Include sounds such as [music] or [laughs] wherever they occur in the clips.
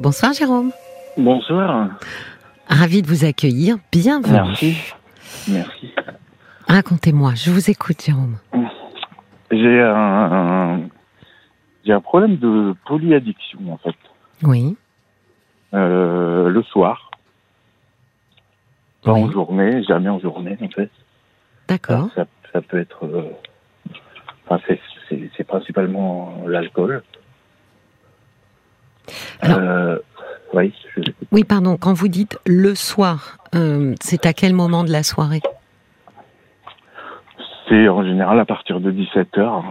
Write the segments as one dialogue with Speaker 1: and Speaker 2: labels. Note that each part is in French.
Speaker 1: Bonsoir Jérôme.
Speaker 2: Bonsoir.
Speaker 1: Ravi de vous accueillir. Bienvenue.
Speaker 2: Merci. Merci.
Speaker 1: Racontez-moi, je vous écoute Jérôme.
Speaker 2: J'ai un, j'ai un problème de polyaddiction en fait.
Speaker 1: Oui.
Speaker 2: Euh, le soir. Pas
Speaker 1: Oui.
Speaker 2: en journée, jamais en journée en fait.
Speaker 1: D'accord.
Speaker 2: Ça, ça peut être. euh, enfin, c'est, c'est, c'est principalement l'alcool.
Speaker 1: Alors-
Speaker 2: Euh, oui, je
Speaker 1: pardon, quand vous dites le soir, euh, c'est à quel moment de la soirée
Speaker 2: c'est en général à partir de 17h.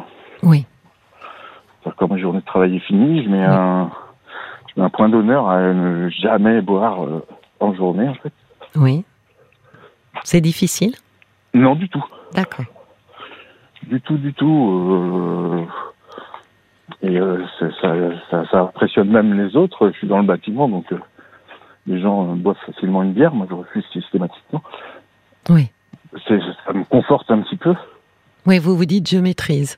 Speaker 1: Oui.
Speaker 2: Quand ma journée de travail est finie, je mets, un, je mets un point d'honneur à ne jamais boire euh, en journée en fait.
Speaker 1: Oui. C'est difficile?
Speaker 2: Non, du tout.
Speaker 1: D'accord.
Speaker 2: Du tout, du tout. euh, et euh, ça, ça, ça impressionne même les autres. Je suis dans le bâtiment, donc euh, les gens euh, boivent facilement une bière. Moi, je refuse systématiquement.
Speaker 1: Oui.
Speaker 2: Ça me conforte un petit peu.
Speaker 1: Oui, vous vous dites je maîtrise.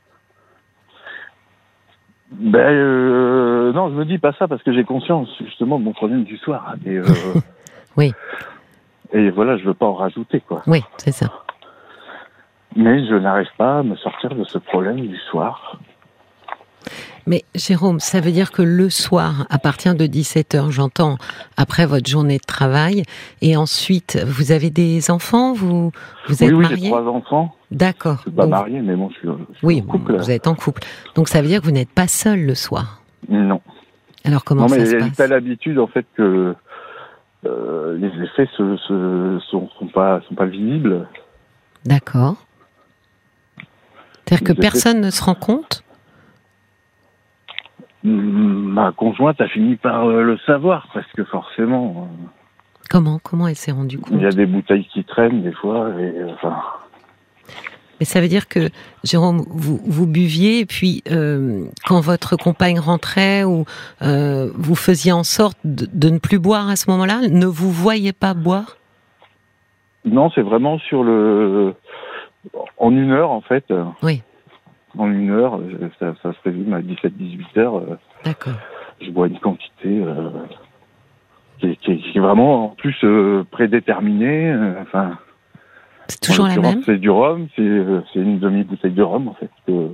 Speaker 2: Ben euh, non, je me dis pas ça parce que j'ai conscience justement de mon problème du soir. Et, [laughs]
Speaker 1: Oui.
Speaker 2: et voilà, je veux pas en rajouter quoi.
Speaker 1: Oui, c'est ça.
Speaker 2: Mais je n'arrive pas à me sortir de ce problème du soir.
Speaker 1: Mais Jérôme, ça veut dire que le soir, à partir de 17h, j'entends, après votre journée de travail, et ensuite, vous avez des enfants Vous, vous êtes
Speaker 2: oui, oui, j'ai
Speaker 1: marié
Speaker 2: trois enfants.
Speaker 1: D'accord.
Speaker 2: Je suis pas
Speaker 1: Donc-
Speaker 2: marié, mais bon, je suis, je suis
Speaker 1: Oui,
Speaker 2: en couple.
Speaker 1: vous êtes en couple. Donc ça veut dire que vous n'êtes pas seul le soir?
Speaker 2: Non.
Speaker 1: Alors comment
Speaker 2: non,
Speaker 1: ça
Speaker 2: mais
Speaker 1: se passe?
Speaker 2: telle habitude en fait que euh, les effets se, se, sont, sont pas sont pas visibles.
Speaker 1: D'accord. C'est-à-dire que
Speaker 2: effets-
Speaker 1: personne ne se rend compte?
Speaker 2: Ma conjointe a fini par euh, le savoir parce que forcément euh,
Speaker 1: Comment Comment elle s'est rendue compte
Speaker 2: il y a des bouteilles qui traînent des fois et euh, enfin
Speaker 1: Mais ça veut dire que, Jérôme, vous, vous buviez, et puis euh, quand votre compagne rentrait, ou euh, vous faisiez en sorte de, de ne plus boire à ce moment-là, ne vous voyez pas boire?
Speaker 2: Non c'est vraiment sur le en une heure en fait.
Speaker 1: Oui.
Speaker 2: En une heure, euh, ça, ça se résume à 17-18 heures. euh,
Speaker 1: D'accord.
Speaker 2: je bois une quantité euh, qui, est, qui est- qui est vraiment en plus euh, prédéterminée. euh, enfin,
Speaker 1: C'est toujours la même
Speaker 2: C'est du rhum, c'est c'est une demi-bouteille de rhum en fait que,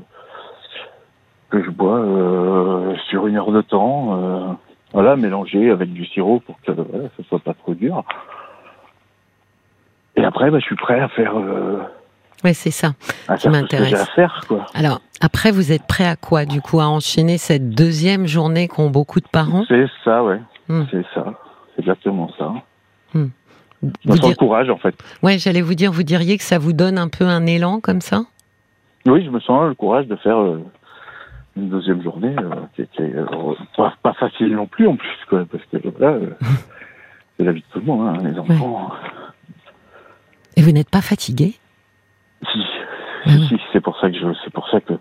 Speaker 2: que je bois euh, sur une heure de temps. euh, voilà, mélangé avec du sirop pour que voilà, ça soit pas trop dur. Et après, bah, je suis prêt à faire, euh,
Speaker 1: Oui, c'est ça.
Speaker 2: à
Speaker 1: Qui m'intéresse. Alors, après, vous êtes prêt à quoi, du coup, à enchaîner cette deuxième journée qu'ont beaucoup de parents?
Speaker 2: C'est ça, ouais.
Speaker 1: Hmm.
Speaker 2: C'est ça. C'est exactement ça.
Speaker 1: Vous
Speaker 2: me sens
Speaker 1: dire-
Speaker 2: le courage, en fait.
Speaker 1: Ouais, j'allais vous dire, vous diriez que ça vous donne un peu un élan comme ça?
Speaker 2: Oui, je me sens le courage de faire euh, une deuxième journée euh, qui, est euh, pas, pas facile non plus en plus, quoi, parce que là, euh, [laughs] c'est la vie de tout le monde, hein, les enfants.
Speaker 1: Et vous n'êtes pas fatigué? Ah
Speaker 2: c'est pour ça que je, c'est pour ça que,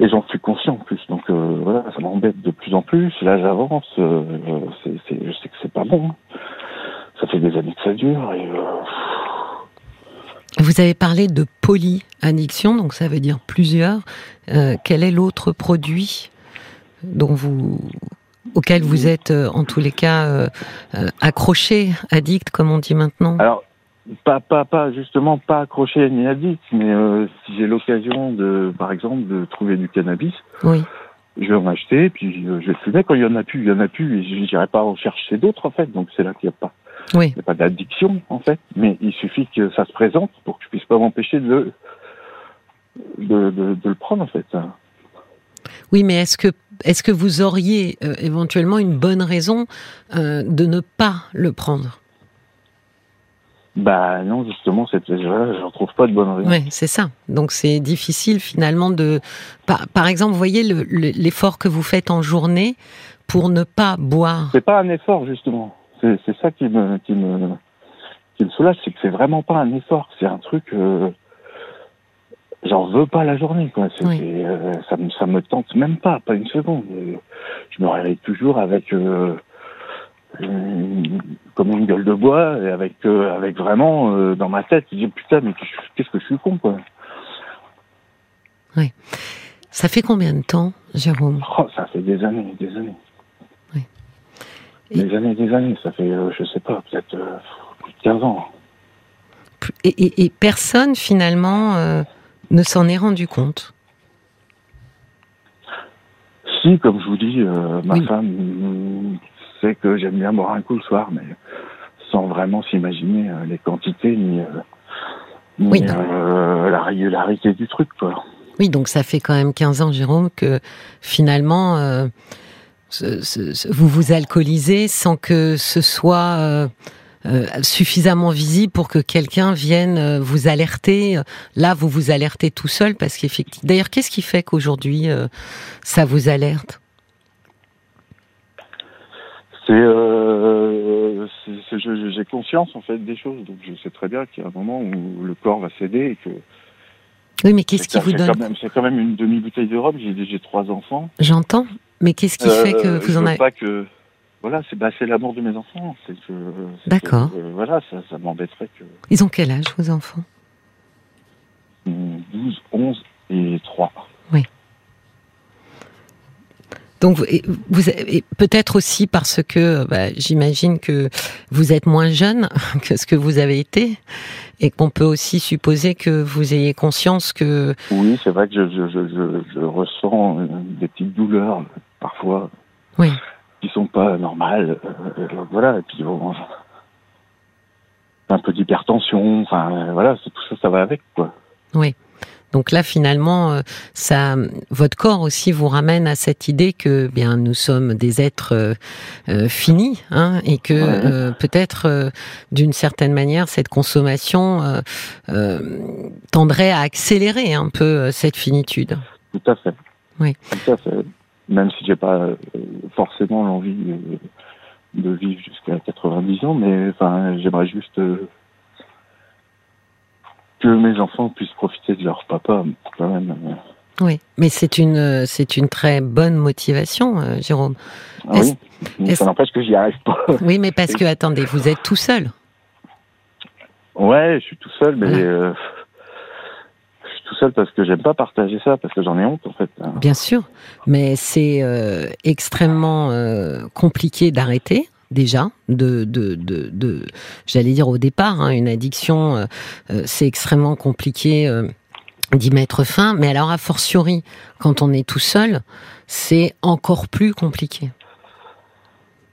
Speaker 2: et j'en suis conscient en plus, donc euh, voilà, ça m'embête de plus en plus. Là, j'avance, euh, euh, c'est, c'est, je sais que c'est pas bon. hein. Ça fait des années que ça dure et euh,
Speaker 1: Vous avez parlé de polyaddiction, donc ça veut dire plusieurs. Quel est l'autre produit dont vous, auquel vous êtes, en tous les cas, accroché, addict, comme on dit maintenant?
Speaker 2: Alors, pas, pas, pas, justement, pas accroché ni addict, mais euh, si j'ai l'occasion de, par exemple, de trouver du cannabis,
Speaker 1: Oui,
Speaker 2: je vais en acheter, puis euh, je vais fumer. Quand il y en a plus, il y en a plus, et je n'irai pas en chercher d'autres, en fait. Donc c'est là qu'il n'y a pas,
Speaker 1: oui.
Speaker 2: il y a pas d'addiction, en fait. Mais il suffit que ça se présente pour que je puisse pas m'empêcher de, de, de, de le prendre, en fait.
Speaker 1: Oui, mais est-ce que, est-ce que vous auriez euh, éventuellement une bonne raison euh, de ne pas le prendre?
Speaker 2: Bah non, justement, cette, voilà, j'en trouve pas de bonne raison.
Speaker 1: Oui, c'est ça. Donc c'est difficile finalement de... Par, par exemple, voyez le- le- l'effort que vous faites en journée pour ne pas boire.
Speaker 2: C'est pas un effort, justement. C'est c'est ça qui me, qui me, qui me soulage, c'est que c'est vraiment pas un effort. C'est un truc, euh, j'en veux pas la journée, quoi. C'est,
Speaker 1: Oui.
Speaker 2: euh, ça, me, ça me tente même pas, pas une seconde. Euh, Je me réveille toujours avec, euh, comme une gueule de bois, et avec, euh, avec vraiment euh, dans ma tête, je dis putain, mais qu'est-ce que je suis con, quoi.
Speaker 1: Ça fait combien de temps, Jérôme?
Speaker 2: Oh, ça fait des années, des années. Des années, des années. Ça fait, euh, je sais pas, peut-être euh, plus de 15 ans.
Speaker 1: Et, et- et personne, finalement, euh, ne s'en est rendu compte?
Speaker 2: Si, comme je vous dis, euh, ma
Speaker 1: Oui.
Speaker 2: femme mm, sait que j'aime bien boire un coup le soir, mais sans vraiment s'imaginer euh, les quantités ni, euh, ni,
Speaker 1: Oui, non.
Speaker 2: euh, la régularité du truc, quoi.
Speaker 1: Oui, donc ça fait quand même 15 ans, Jérôme, que finalement, euh, ce- ce- ce- vous vous alcoolisez sans que ce soit euh, euh, suffisamment visible pour que quelqu'un vienne vous alerter. Là, vous vous alertez tout seul parce qu'effectivement. D'ailleurs, qu'est-ce qui fait qu'aujourd'hui ça vous alerte?
Speaker 2: C'est, euh, j'ai conscience en fait des choses, donc je sais très bien qu'il y a un moment où le corps va céder et que
Speaker 1: Oui, mais qu'est-ce qui vous donne
Speaker 2: c'est quand même une demi bouteille de rhum. J'ai, trois enfants.
Speaker 1: J'entends, mais qu'est-ce qui fait que
Speaker 2: Euh,
Speaker 1: vous
Speaker 2: je
Speaker 1: en
Speaker 2: veux
Speaker 1: avez
Speaker 2: pas que voilà, c'est bah, c'est l'amour de mes enfants. C'est que
Speaker 1: D'accord.
Speaker 2: euh, voilà, ça, ça m'embêterait que
Speaker 1: Ils ont quel âge, vos enfants?
Speaker 2: Mm, 12, 11 et 3.
Speaker 1: Donc, vous- peut-être aussi parce que bah, j'imagine que vous êtes moins jeune [laughs] que ce que vous avez été, et qu'on peut aussi supposer que vous ayez conscience que
Speaker 2: Oui, c'est vrai que je, je, je, je, ressens euh, des petites douleurs parfois
Speaker 1: Oui.
Speaker 2: qui sont pas normales. euh, euh, voilà, et puis bon, un peu d'hypertension. Enfin, voilà, c'est tout ça, ça va avec quoi.
Speaker 1: Donc là finalement, euh, ça, votre corps aussi vous ramène à cette idée que bien nous sommes des êtres euh, euh, finis, hein, et que
Speaker 2: Ouais.
Speaker 1: euh, peut-être euh, d'une certaine manière cette consommation tendrait à accélérer un peu cette finitude.
Speaker 2: Tout à fait.
Speaker 1: Oui.
Speaker 2: Tout à fait. Même si j'ai pas forcément l'envie de vivre jusqu'à 90 ans, mais enfin, j'aimerais juste que mes enfants puissent profiter de leur papa, quand même.
Speaker 1: Oui, mais c'est une euh, c'est une très bonne motivation, euh, Jérôme.
Speaker 2: Ah oui. Mais Ça n'empêche que j'y arrive pas.
Speaker 1: Oui, mais parce que attendez, vous êtes tout seul.
Speaker 2: ouais, je suis tout seul, mais
Speaker 1: Voilà.
Speaker 2: euh, je suis tout seul parce que j'aime pas partager ça, parce que j'en ai honte en fait.
Speaker 1: Bien sûr, mais c'est euh, extrêmement compliqué d'arrêter déjà, de, de, de, j'allais dire au départ, hein, une addiction, euh, euh, c'est extrêmement compliqué euh, d'y mettre fin, mais alors a fortiori, quand on est tout seul, c'est encore plus compliqué.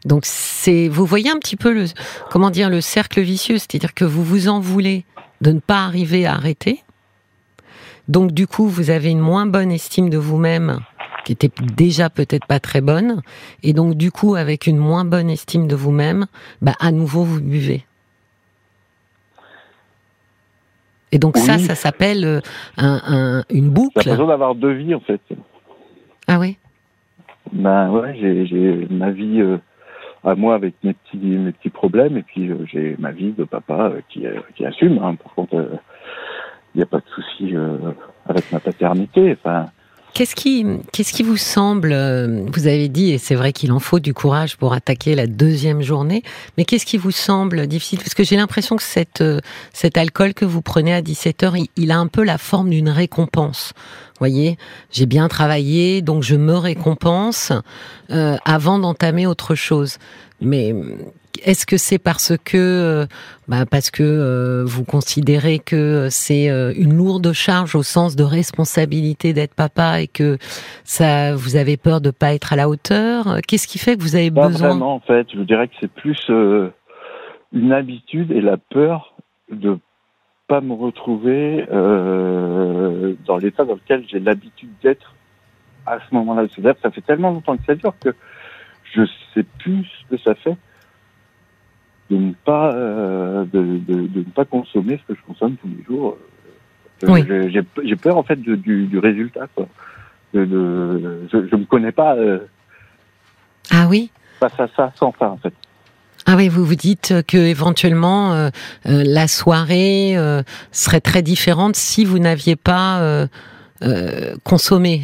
Speaker 1: Donc c'est, vous voyez un petit peu le, comment dire, le cercle vicieux, c'est-à-dire que vous vous en voulez de ne pas arriver à arrêter. Donc du coup, vous avez une moins bonne estime de vous-même, qui était déjà peut-être pas très bonne, et donc du coup, avec une moins bonne estime de vous-même, bah à nouveau vous buvez. Et donc ça,
Speaker 2: Oui.
Speaker 1: ça s'appelle euh, un, un- une
Speaker 2: J'ai
Speaker 1: boucle.
Speaker 2: l'impression d'avoir deux vies en fait.
Speaker 1: Ah oui.
Speaker 2: Ben ouais, j'ai, j'ai ma vie euh, à moi avec mes petits mes petits problèmes et puis euh, j'ai ma vie de papa euh, qui qui assume. Hein. Par contre, il n'y a pas de souci avec ma paternité. Enfin,
Speaker 1: Qu'est-ce qui, qu'est-ce qui vous semble, euh, vous avez dit, et c'est vrai qu'il en faut du courage pour attaquer la deuxième journée, mais qu'est-ce qui vous semble difficile? Parce que j'ai l'impression que cette, euh, cet alcool que vous prenez à 17 heures, il, il a un peu la forme d'une récompense. Vous voyez, j'ai bien travaillé, donc je me récompense euh, avant d'entamer autre chose. Mais est-ce que c'est parce que, euh, bah parce que euh, vous considérez que c'est euh, une lourde charge au sens de responsabilité d'être papa et que ça, vous avez peur de pas être à la hauteur? Qu'est-ce qui fait que vous avez
Speaker 2: pas
Speaker 1: besoin
Speaker 2: vraiment en fait. Je dirais que c'est plus euh, une habitude et la peur de pas me retrouver euh, dans l'état dans lequel j'ai l'habitude d'être à ce moment-là. C'est-à-dire que ça fait tellement longtemps que ça dure que je sais plus ce que ça fait de ne pas euh, de, de, de ne pas consommer ce que je consomme tous les jours. Euh,
Speaker 1: Oui.
Speaker 2: J'ai peur en fait de- du, du résultat. Quoi. De, de, je, je me connais pas euh,
Speaker 1: Ah oui
Speaker 2: face à ça sans ça en fait.
Speaker 1: Ah oui, vous vous dites que éventuellement euh, la soirée serait très différente si vous n'aviez pas consommé.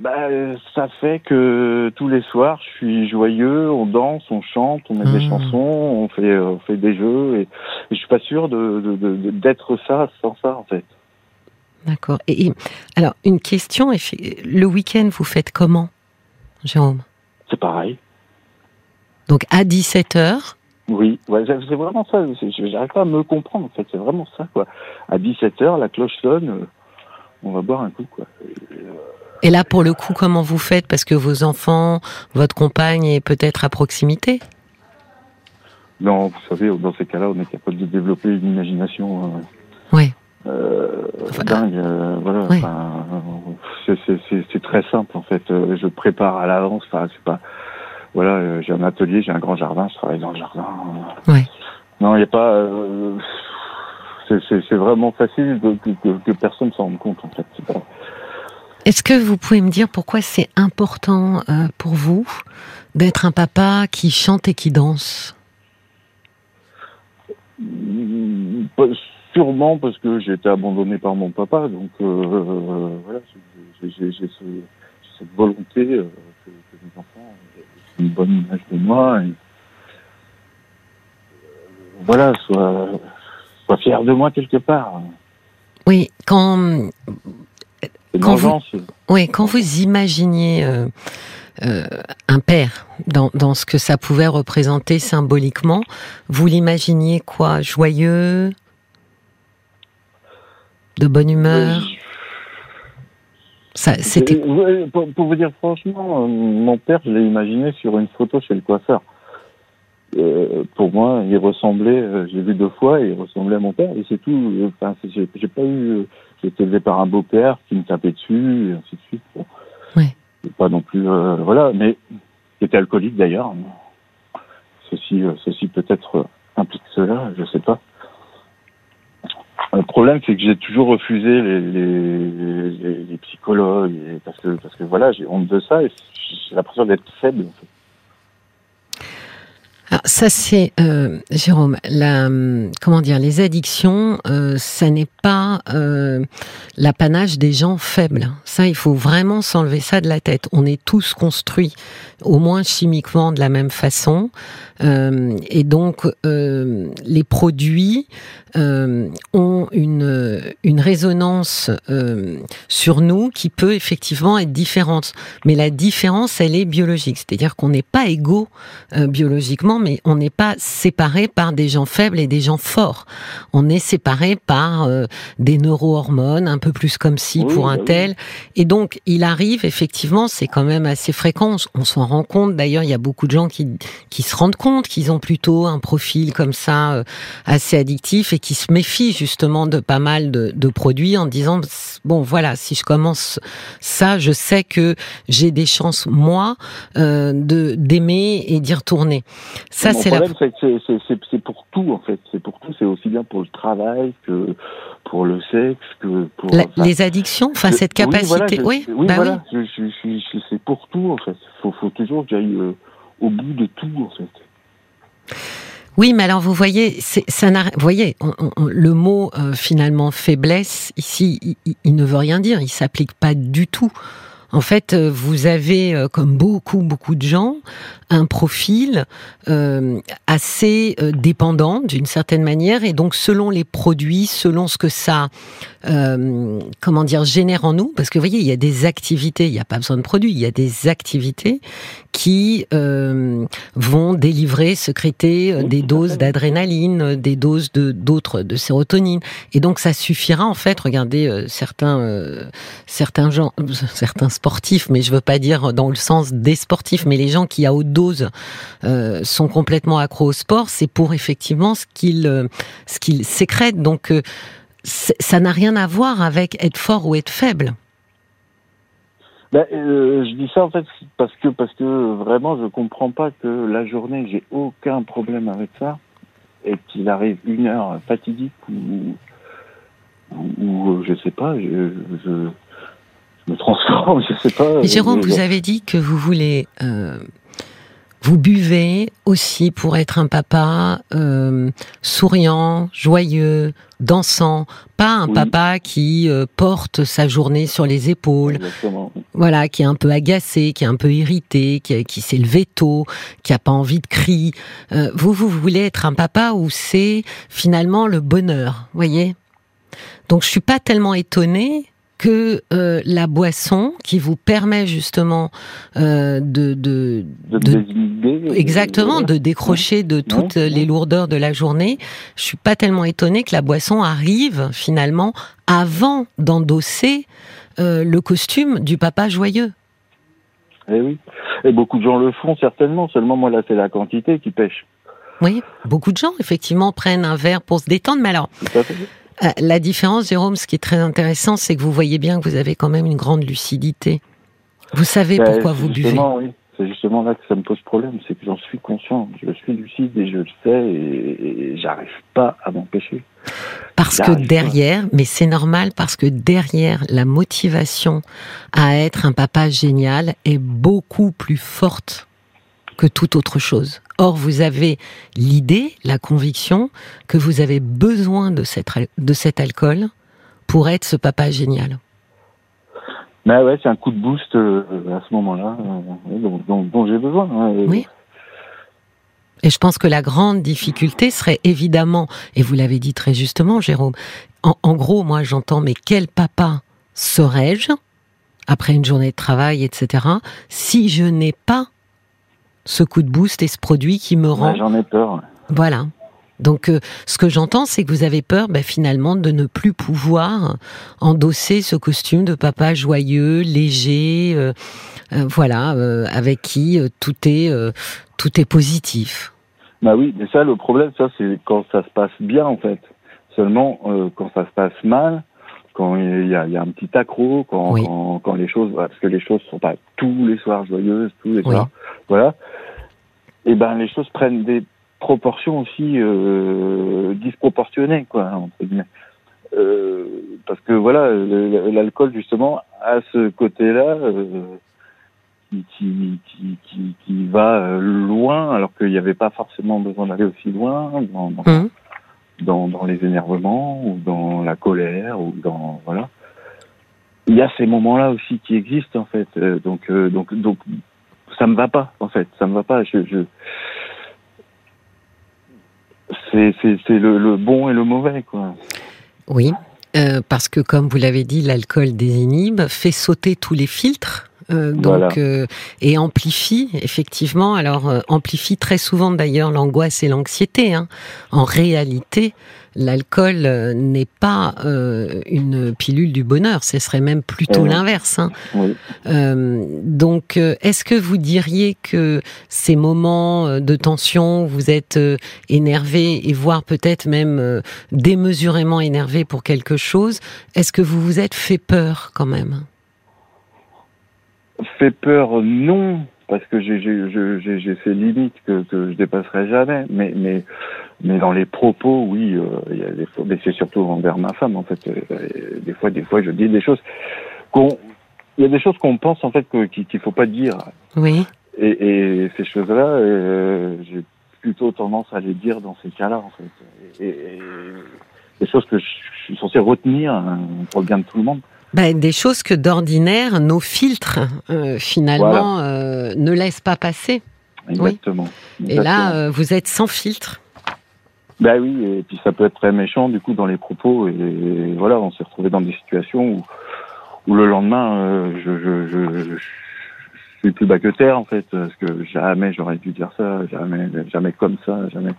Speaker 2: Bah, euh, ça fait que tous les soirs, je suis joyeux, on danse, on chante, on met des
Speaker 1: Mhm.
Speaker 2: chansons, on fait, on fait des jeux, et, et je suis pas sûr de, de, de- d'être ça sans ça en fait.
Speaker 1: D'accord. Et, et- alors une question le week-end vous faites comment, Jérôme?
Speaker 2: C'est pareil.
Speaker 1: Donc à 17h.
Speaker 2: Oui, ouais, c'est vraiment ça. J'arrive pas à me comprendre, en fait. C'est vraiment ça, quoi. À 17h, la cloche sonne, euh, on va boire un coup, quoi.
Speaker 1: Et là, pour le coup, comment vous faites? Parce que vos enfants, votre compagne est peut-être à proximité?
Speaker 2: Non, vous savez, dans ces cas-là, on est capable de développer une imagination. Euh,
Speaker 1: oui.
Speaker 2: Euh, dingue, euh, voilà. c'est très simple en fait. Je prépare à l'avance. Enfin, c'est pas. Voilà, j'ai un atelier, j'ai un grand jardin, je travaille dans le jardin.
Speaker 1: Ouais.
Speaker 2: Non, il n'y a pas. C'est vraiment facile que, que, que personne s'en rende compte en fait.
Speaker 1: Est-ce que vous pouvez me dire pourquoi c'est important euh, pour vous d'être un papa qui chante et qui danse?
Speaker 2: Mmh, Sûrement parce que j'ai été abandonné par mon papa, donc euh, voilà, j'ai ce, cette volonté euh, que, que, mes enfants aient une bonne image de moi, et, euh, voilà, soient, soient fiers de moi quelque part.
Speaker 1: Oui, quand quand vous, oui, quand vous imaginiez euh, euh, un père dans, dans ce que ça pouvait représenter symboliquement, vous l'imaginiez quoi? Joyeux? De bonne humeur?
Speaker 2: Ça, c'était... Pour, pour, vous dire franchement, euh, mon père, je l'ai imaginé sur une photo chez le coiffeur. Euh, pour moi, il ressemblait, euh, j'ai vu deux fois, il ressemblait à mon père, et c'est tout. Enfin, j'ai pas eu, j'ai été élevé par un beau-père qui me tapait dessus, et ainsi de suite. Bon.
Speaker 1: Ouais.
Speaker 2: pas non plus, euh, voilà, mais qui était alcoolique d'ailleurs. Ceci, euh, ceci peut-être implique cela, je sais pas. Le problème, c'est que j'ai toujours refusé les, les, les, les psychologues, et parce que, parce que voilà, j'ai honte de ça, et j'ai l'impression d'être faible. En fait.
Speaker 1: Alors ça c'est euh, Jérôme, comment dire, les addictions, euh, ça n'est pas euh, l'apanage des gens faibles. Ça, il faut vraiment s'enlever ça de la tête. On est tous construits, au moins chimiquement, de la même façon, et donc les produits ont une une résonance sur nous qui peut effectivement être différente. Mais la différence, elle est biologique, c'est-à-dire qu'on n'est pas égaux biologiquement mais on n'est pas séparé par des gens faibles et des gens forts. On est séparé par euh, des neurohormones, un peu plus comme si oui, pour un bah tel. Et donc, il arrive effectivement, c'est quand même assez fréquent. On s'en rend compte. D'ailleurs, il y a beaucoup de gens qui qui se rendent compte qu'ils ont plutôt un profil comme ça euh, assez addictif et qui se méfient justement de pas mal de, de produits en disant bon voilà, si je commence ça, je sais que j'ai des chances moi euh, de d'aimer et d'y retourner. Ça,
Speaker 2: c'est la... c'est pour tout en fait. C'est pour tout. C'est aussi bien pour le travail que pour le sexe que pour
Speaker 1: la, enfin, les addictions. Enfin, cette capacité.
Speaker 2: Oui,
Speaker 1: voilà,
Speaker 2: oui,
Speaker 1: bah
Speaker 2: voilà. Oui. Je, je, je, c'est pour tout en fait. Faut, faut toujours que j'aille euh, au bout de tout en fait.
Speaker 1: Oui, mais alors vous voyez, ça n'a, vous voyez, on, on, le mot euh, finalement faiblesse ici, il, il, ne veut rien dire. Il s'applique pas du tout. En fait, euh, vous avez, euh, comme beaucoup, beaucoup de gens, un profil euh, assez dépendant d'une certaine manière, et donc selon les produits, selon ce que ça, euh, comment dire, génère en nous, parce que vous voyez, il y a des activités, il n'y a pas besoin de produits, il y a des activités qui euh, vont délivrer, sécréter des doses d'adrénaline, des doses de d'autres de sérotonine, et donc ça suffira en fait. Regardez certains certains gens, [laughs] certains sportifs, mais je veux pas dire dans le sens des sportifs, mais les gens qui à haute doses euh, sont complètement accros au sport, c'est pour effectivement ce qu'ils euh, ce qu'ils sécrètent. Donc euh, ça n'a rien à voir avec être fort ou être faible.
Speaker 2: Ben, euh, je dis ça en fait parce que parce que vraiment je comprends pas que la journée j'ai aucun problème avec ça et qu'il arrive une heure fatidique ou ou je sais pas je, je, je me transforme [laughs] je sais pas.
Speaker 1: Jérôme, je, vous avez dit que vous voulez euh, vous buvez aussi pour être un papa euh, souriant, joyeux, dansant, pas un oui. papa qui euh, porte sa journée sur les épaules,
Speaker 2: Exactement.
Speaker 1: voilà, qui est un peu agacé, qui est un peu irrité, qui, qui s'est levé tôt, qui a pas envie de crier. Euh, vous, vous voulez être un papa où c'est finalement le bonheur, voyez? Donc je suis pas tellement étonnée que euh, la boisson qui vous permet justement euh, de, de,
Speaker 2: De,
Speaker 1: exactement de décrocher de toutes les lourdeurs de la journée. Je suis pas tellement étonnée que la boisson arrive finalement avant d'endosser euh, le costume du papa joyeux.
Speaker 2: Eh oui. Et beaucoup de gens le font certainement. Seulement moi là, c'est la quantité qui pêche.
Speaker 1: Oui, beaucoup de gens effectivement prennent un verre pour se détendre, mais alors
Speaker 2: Tout à fait.
Speaker 1: Euh, La différence, Jérôme, ce qui est très intéressant, c'est que vous voyez bien que vous avez quand même une grande lucidité. Vous savez
Speaker 2: Ben,
Speaker 1: pourquoi vous buvez.
Speaker 2: justement, oui. C'est justement là que ça me pose problème, c'est que j'en suis conscient, je suis lucide et je le sais et, et j'arrive pas à m'empêcher.
Speaker 1: Parce que
Speaker 2: pas.
Speaker 1: derrière, mais c'est normal, parce que derrière la motivation à être un papa génial est beaucoup plus forte que toute autre chose. Or, vous avez l'idée, la conviction que vous avez besoin de, cette, al- de cet alcool pour être ce papa génial.
Speaker 2: Mais ouais, c'est un coup de boost euh, à ce moment-là euh, dont, dont- dont j'ai besoin. hein.
Speaker 1: Oui. Et je pense que la grande difficulté serait évidemment, et vous l'avez dit très justement, Jérôme, en, en gros, moi j'entends, mais quel papa serais-je, après une journée de travail, etc., si je n'ai pas ce coup de boost et ce produit qui me rend...
Speaker 2: Ouais, J'en ai peur.
Speaker 1: Voilà. Donc, euh, ce que j'entends, c'est que vous avez peur, ben, finalement, de ne plus pouvoir endosser ce costume de papa joyeux, léger, euh, euh, voilà, avec qui tout est tout est positif.
Speaker 2: Bah oui, mais ça, le problème, ça, c'est quand ça se passe bien, en fait. Seulement, quand ça se passe mal, quand il y a, il y a un petit accro, quand,
Speaker 1: Oui.
Speaker 2: quand, quand les choses, parce que les choses sont pas tous les soirs joyeuses, tous les
Speaker 1: Oui.
Speaker 2: soirs, voilà. Et ben, les choses prennent des proportions aussi euh, disproportionnées, quoi, entre guillemets. Euh, parce que voilà, l'alcool justement a ce côté-là euh, qui, qui, qui, qui, va loin, alors qu'il n'y avait pas forcément besoin d'aller aussi loin dans, dans,
Speaker 1: Hum.
Speaker 2: Dans, les énervements ou dans la colère ou dans voilà. Il y a ces moments-là aussi qui existent en fait. Euh, donc euh, donc donc ça me va pas en fait. Ça me va pas. Je, c'est c'est le, le bon et le mauvais quoi.
Speaker 1: Oui, euh, parce que comme vous l'avez dit, l'alcool désinhibe, fait sauter tous les filtres. Euh, donc
Speaker 2: Voilà.
Speaker 1: euh, et amplifie effectivement alors euh, amplifie très souvent d'ailleurs l'angoisse et l'anxiété hein. en réalité l'alcool euh, n'est pas euh, une pilule du bonheur ce serait même plutôt
Speaker 2: Eh
Speaker 1: l'inverse hein.
Speaker 2: Oui.
Speaker 1: Euh, donc, euh, est-ce que vous diriez que ces moments de tension, vous êtes euh, énervé et voire peut-être même euh, démesurément énervé pour quelque chose, est-ce que vous vous êtes fait peur quand même?
Speaker 2: Fait peur non parce que j'ai ces limites que, que je dépasserai jamais. Mais mais mais dans les propos, oui, euh, il y a des fois, mais c'est surtout envers ma femme en fait. Euh, des fois, des fois, je dis des choses qu'on, il y a des choses qu'on pense en fait qu'il qu'il faut pas dire.
Speaker 1: Oui.
Speaker 2: Et, et ces choses-là, euh, j'ai plutôt tendance à les dire dans ces cas-là en fait. Et, et- des choses que je suis censé retenir hein, pour le bien de tout le monde.
Speaker 1: Ben, des choses que d'ordinaire nos filtres euh, finalement euh, ne laissent pas passer.
Speaker 2: Exactement.
Speaker 1: Et là, euh, vous êtes sans filtre.
Speaker 2: Bah oui, et puis ça peut être très méchant du coup dans les propos et voilà, on s'est retrouvé dans des situations où, où le lendemain, je, je, je, suis plus bas que terre en fait, parce que jamais j'aurais dû dire ça, jamais, jamais comme ça, jamais.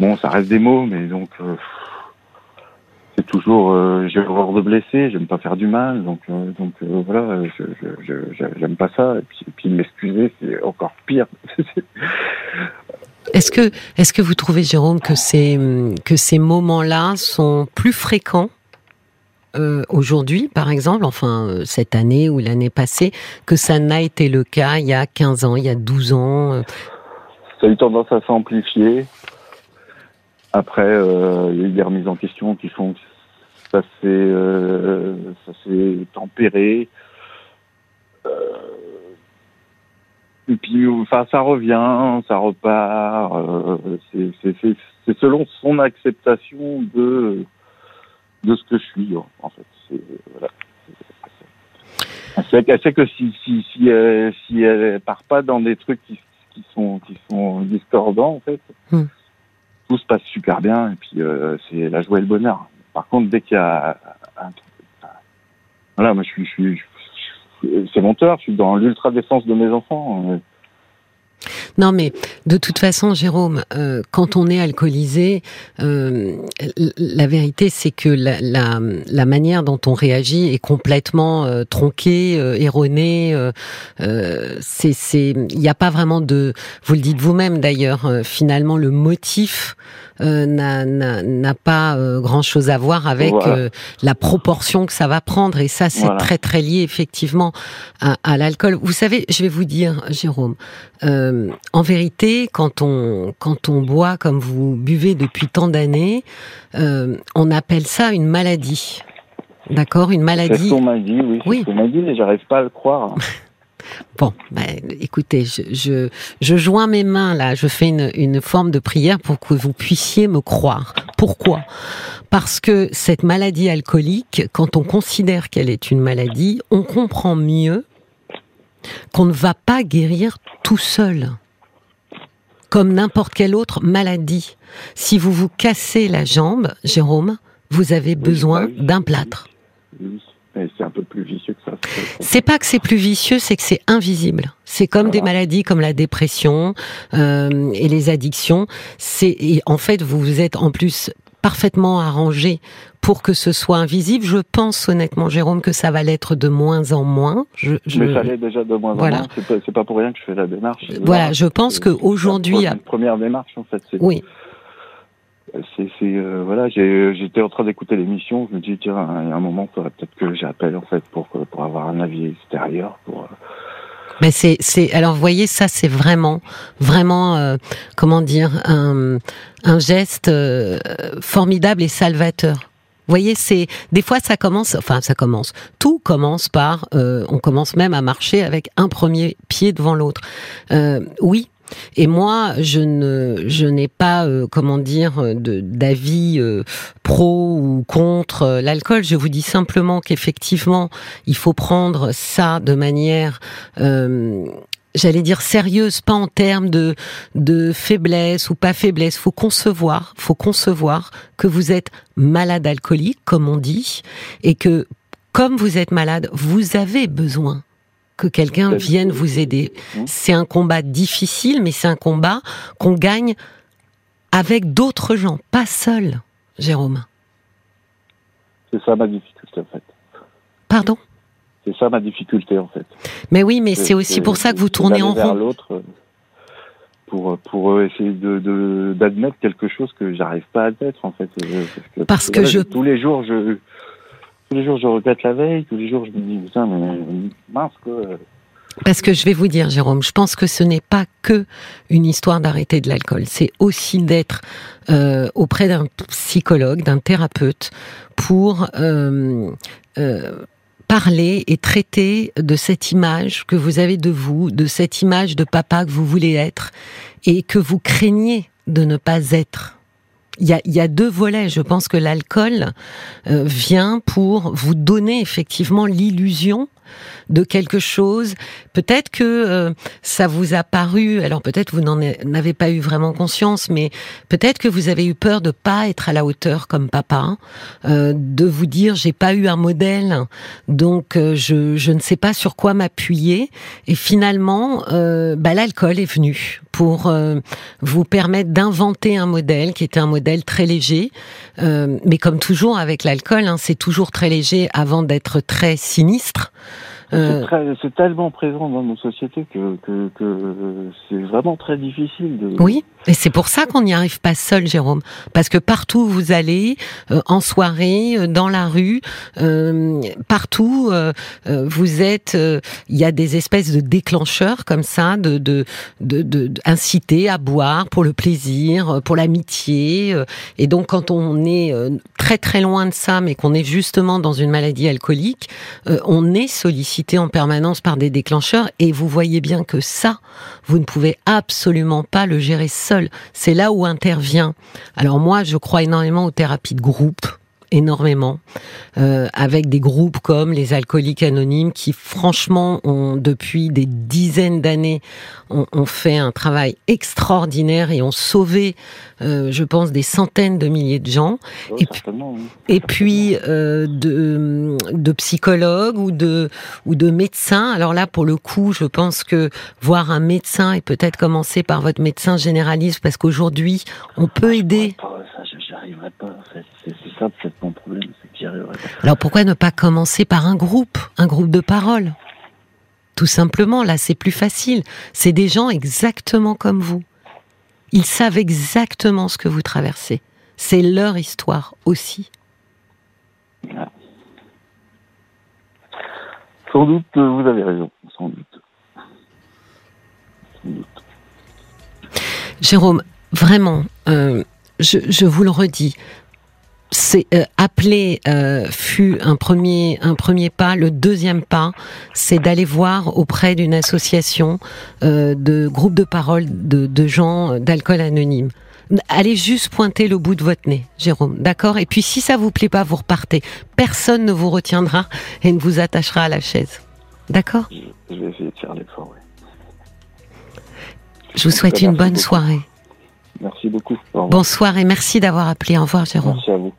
Speaker 2: Bon, ça reste des mots, mais donc euh, toujours, euh, j'ai horreur de blesser, j'aime pas faire du mal, donc euh, donc euh, voilà, je, je, j'aime pas ça, et puis, et puis m'excuser, c'est encore pire. [laughs]
Speaker 1: Est-ce que, est-ce que vous trouvez, Jérôme, que ces, que ces moments-là sont plus fréquents euh, aujourd'hui, par exemple, enfin cette année ou l'année passée, que ça n'a été le cas il y a 15 ans, il y a 12 ans
Speaker 2: ça a eu tendance à s'amplifier. Après, euh, il y a eu des remises en question qui font que ça s'est euh, ça s'est tempéré. Euh, et puis, enfin, ça revient, ça repart. euh, c'est- selon son acceptation de de ce que je suis, en fait. C'est- Voilà. Elle sait, elle sait que si si si elle, si elle part pas dans des trucs qui qui sont qui sont discordants en fait,
Speaker 1: Hmm.
Speaker 2: tout se passe super bien et puis c'est la joie et le bonheur. Par contre, dès qu'il y a un, Voilà, moi je suis, je suis, c'est mon je suis dans l'ultra défense de mes enfants.
Speaker 1: Non, mais de toute façon, Jérôme, euh, quand on est alcoolisé, euh, la vérité, c'est que la, manière dont on réagit est complètement euh, tronquée, euh, erronée. il n'y a pas vraiment de. Vous le dites vous-même d'ailleurs. finalement, le motif n'a, n'a, pas grand-chose à voir avec la proportion que ça va prendre, et ça, c'est très très lié effectivement à, à l'alcool. Vous savez, je vais vous dire, Jérôme. en vérité, quand on, quand on boit comme vous buvez depuis tant d'années, euh, on appelle ça une maladie. D'accord? Une maladie.
Speaker 2: C'est ce qu'on m'a dit, oui. oui. ce qu'on m'a dit, mais j'arrive pas à le croire. [laughs]
Speaker 1: Bon, ben, écoutez, je, je, je, joins mes mains là, je fais une, une forme de prière pour que vous puissiez me croire. Pourquoi? Parce que cette maladie alcoolique, quand on considère qu'elle est une maladie, on comprend mieux qu'on ne va pas guérir tout seul comme n'importe quelle autre maladie. Si vous vous cassez la jambe, Jérôme, vous avez besoin bah d'un plâtre.
Speaker 2: C'est un peu plus vicieux que ça.
Speaker 1: C'est pas que c'est plus vicieux, c'est que c'est invisible. C'est comme des maladies comme la dépression euh, et les addictions. C'est en fait vous êtes en plus parfaitement arrangé pour que ce soit invisible. Je pense honnêtement, Jérôme, que ça va l'être de moins en moins. Je,
Speaker 2: je... Mais ça l'est déjà de moins en moins. C'est pas, pas, pour rien que je fais la démarche.
Speaker 1: Voilà, je pense qu'aujourd'hui...
Speaker 2: C'est une première démarche, en fait.
Speaker 1: Oui.
Speaker 2: C'est, euh, voilà, j'étais en train d'écouter l'émission. Je me dis tiens, y a un moment, peut-être que j'appelle en fait pour pour avoir un avis extérieur, pour euh,
Speaker 1: mais c'est, c'est, alors vous voyez, ça c'est vraiment, vraiment, euh, comment dire, un, un geste euh, formidable et salvateur. Vous voyez, c'est des fois ça commence, enfin ça commence. Tout commence par, euh, on commence même à marcher avec un premier pied devant l'autre. oui, et moi, je ne, je n'ai pas, euh, comment dire, d'avis euh, pro ou contre euh, l'alcool. Je vous dis simplement qu'effectivement, il faut prendre ça de manière j'allais dire sérieuse, pas en termes de, de faiblesse ou pas faiblesse. Faut concevoir, faut concevoir que vous êtes malade alcoolique, comme on dit, et que comme vous êtes malade, vous avez besoin que quelqu'un vienne vous aider. Mmh. C'est un combat difficile, mais c'est un combat qu'on gagne avec d'autres gens, pas seul, Jérôme.
Speaker 2: C'est ça ma difficulté en fait.
Speaker 1: Pardon?
Speaker 2: C'est ça ma difficulté en fait.
Speaker 1: Mais oui, mais c'est aussi pour ça que vous tournez en rond.
Speaker 2: l'autre euh, pour pour essayer de d'admettre quelque chose que j'arrive pas à admettre en fait.
Speaker 1: Parce que, je
Speaker 2: tous les jours je tous les jours je regrette la veille, tous les jours je me dis putain mais mince quoi.
Speaker 1: Parce que je vais vous dire, Jérôme, je pense que ce n'est pas que une histoire d'arrêter de l'alcool. C'est aussi d'être euh, auprès d'un psychologue, d'un thérapeute, pour euh, euh, parler et traiter de cette image que vous avez de vous, de cette image de papa que vous voulez être et que vous craignez de ne pas être il y a, deux volets. Je pense que l'alcool euh, vient pour vous donner effectivement l'illusion de quelque chose. Peut-être que euh, ça vous a paru, alors peut-être vous n'en avez pas eu vraiment conscience, mais peut-être que vous avez eu peur de pas être à la hauteur comme papa, euh, de vous dire j'ai pas eu un modèle, donc euh, je, je ne sais pas sur quoi m'appuyer. Et finalement, bah, l'alcool est venu pour vous permettre d'inventer un modèle qui était un modèle très léger. mais comme toujours avec l'alcool, hein, c'est toujours très léger avant d'être très sinistre.
Speaker 2: Euh, c'est tellement présent dans nos sociétés que, que, que c'est vraiment très difficile de.
Speaker 1: Oui, et c'est pour ça qu'on n'y arrive pas seul, Jérôme. Parce que partout où vous allez, euh, en soirée, euh, dans la rue, partout, vous êtes. Il y a des espèces de déclencheurs comme ça, de, de, de, de, inciter à boire pour le plaisir, pour l'amitié. et donc, quand on est très très loin de ça, mais qu'on est justement dans une maladie alcoolique, on est sollicité en permanence par des déclencheurs et vous voyez bien que ça, vous ne pouvez absolument pas le gérer. C'est là où intervient. Alors moi, je crois énormément aux thérapies de groupe énormément, euh, avec des groupes comme les Alcooliques Anonymes qui, franchement, ont depuis des dizaines d'années, ont, ont, fait un travail extraordinaire et ont sauvé, euh, je pense, des centaines de milliers de gens. Et,
Speaker 2: oui.
Speaker 1: et puis euh, de, de psychologues ou de ou de médecins. Alors là, pour le coup, je pense que voir un médecin et peut-être commencer par votre médecin généraliste, parce qu'aujourd'hui, on peut aider.
Speaker 2: Arriverai pas. C'est c'est- c'est ça, peut-être mon problème, c'est que j'y arriverai pas.
Speaker 1: Alors pourquoi ne pas commencer par un groupe, un groupe de parole? Tout simplement, là, c'est plus facile. C'est des gens exactement comme vous. Ils savent exactement ce que vous traversez. C'est leur histoire aussi.
Speaker 2: Sans doute, euh, vous avez raison. Sans doute. Sans doute.
Speaker 1: Jérôme, vraiment, euh, je, je vous le redis, c'est euh, appeler euh, fut un premier un premier pas. Le deuxième pas, c'est d'aller voir auprès d'une association euh, de groupe de parole de, de gens d'alcool anonyme. Allez juste pointer le bout de votre nez, Jérôme, d'accord? Et puis si ça vous plaît pas, vous repartez. Personne ne vous retiendra et ne vous attachera à la chaise, d'accord?
Speaker 2: Je, je vais essayer de faire l'effort, oui.
Speaker 1: Je vous souhaite une bonne soirée.
Speaker 2: Merci beaucoup.
Speaker 1: Bonsoir et merci d'avoir appelé. Au revoir, Jérôme.
Speaker 2: Merci à vous.